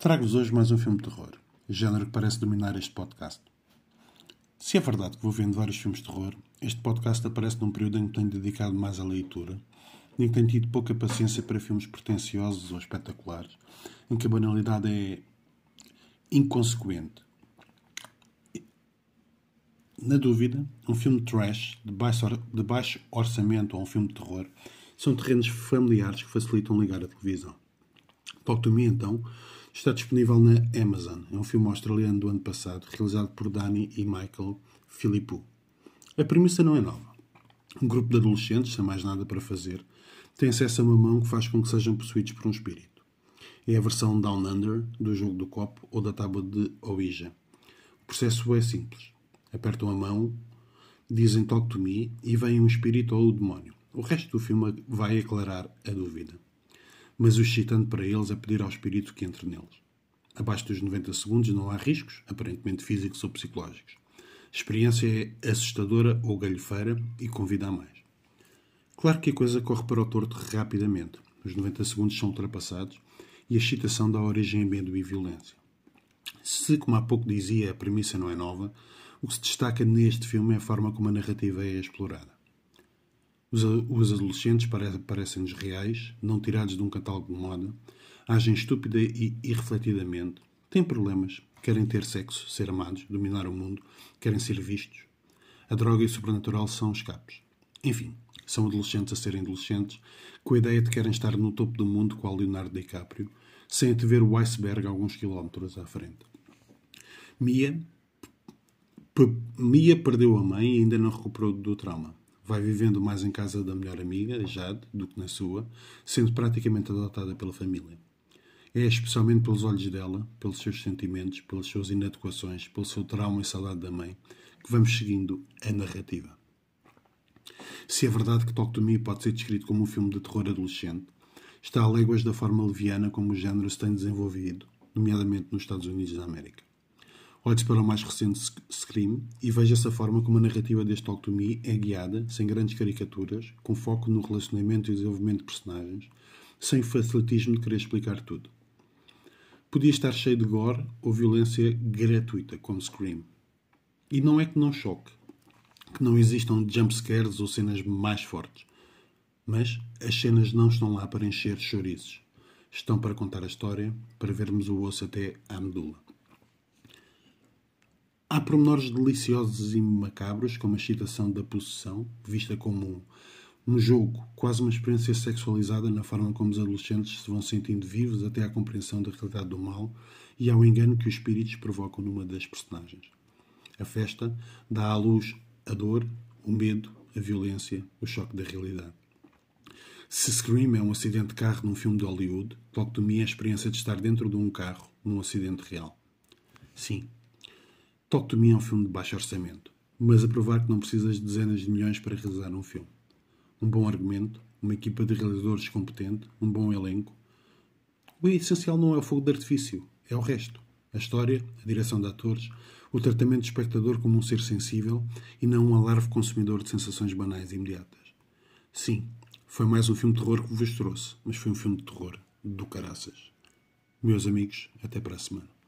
Trago-vos hoje mais um filme de terror, género que parece dominar este podcast. Se é verdade que vou vendo vários filmes de terror, este podcast aparece num período em que tenho dedicado mais à leitura em que tenho tido pouca paciência para filmes pretenciosos ou espetaculares, em que a banalidade é inconsequente. Na dúvida, um filme trash, de baixo, de baixo orçamento ou um filme de terror, são terrenos familiares que facilitam ligar a televisão. Talk to Me, então, está disponível na Amazon. É um filme australiano do ano passado, realizado por Danny e Michael Philippou. A premissa não é nova. Um grupo de adolescentes, sem mais nada para fazer, tem acesso a uma mão que faz com que sejam possuídos por um espírito. É a versão Down Under do jogo do copo ou da tábua de Ouija. O processo é simples. Apertam a mão, dizem Talk to Me e vem um espírito ou o demónio. O resto do filme vai aclarar a dúvida mas o excitante para eles é pedir ao espírito que entre neles. Abaixo dos 90 segundos não há riscos, aparentemente físicos ou psicológicos. A experiência é assustadora ou galhofeira e convida a mais. Claro que a coisa corre para o torto rapidamente. Os 90 segundos são ultrapassados e a excitação dá origem a medo e violência. Se, como há pouco dizia, a premissa não é nova, o que se destaca neste filme é a forma como a narrativa é explorada. Os, adolescentes parecem-nos reais, não tirados de um catálogo de moda, agem estúpida e irrefletidamente, têm problemas, querem ter sexo, ser amados, dominar o mundo, querem ser vistos. A droga e o sobrenatural são escapes. Enfim, são adolescentes a serem adolescentes, com a ideia de que querem estar no topo do mundo o Leonardo DiCaprio, sem ver o iceberg alguns quilómetros à frente. Mia, Mia perdeu a mãe e ainda não recuperou do trauma vai vivendo mais em casa da melhor amiga, Jade, do que na sua, sendo praticamente adotada pela família. É especialmente pelos olhos dela, pelos seus sentimentos, pelas suas inadequações, pelo seu trauma e saudade da mãe, que vamos seguindo a narrativa. Se é verdade que Talk to Me pode ser descrito como um filme de terror adolescente, está a léguas da forma leviana como o género se tem desenvolvido, nomeadamente nos Estados Unidos da América. Olhe-se para o mais recente Scream e veja essa forma como a narrativa deste Me é guiada, sem grandes caricaturas, com foco no relacionamento e desenvolvimento de personagens, sem o facilitismo de querer explicar tudo. Podia estar cheio de gore ou violência gratuita, como Scream. E não é que não choque, que não existam jumpscares ou cenas mais fortes. Mas as cenas não estão lá para encher chouriços. Estão para contar a história, para vermos o osso até à medula. Há pormenores deliciosos e macabros, como a excitação da possessão, vista como um, um jogo, quase uma experiência sexualizada na forma como os adolescentes se vão sentindo vivos até à compreensão da realidade do mal e ao engano que os espíritos provocam numa das personagens. A festa dá à luz a dor, o medo, a violência, o choque da realidade. Se Scream é um acidente de carro num filme de Hollywood, Me é a experiência de estar dentro de um carro num acidente real. Sim, Talk to Me é um filme de baixo orçamento, mas a provar que não precisas de dezenas de milhões para realizar um filme. Um bom argumento, uma equipa de realizadores competente, um bom elenco. O essencial não é o fogo de artifício, é o resto. A história, a direção de atores, o tratamento do espectador como um ser sensível e não um alarve consumidor de sensações banais e imediatas. Sim, foi mais um filme de terror que vos trouxe, mas foi um filme de terror do caraças. Meus amigos, até para a semana.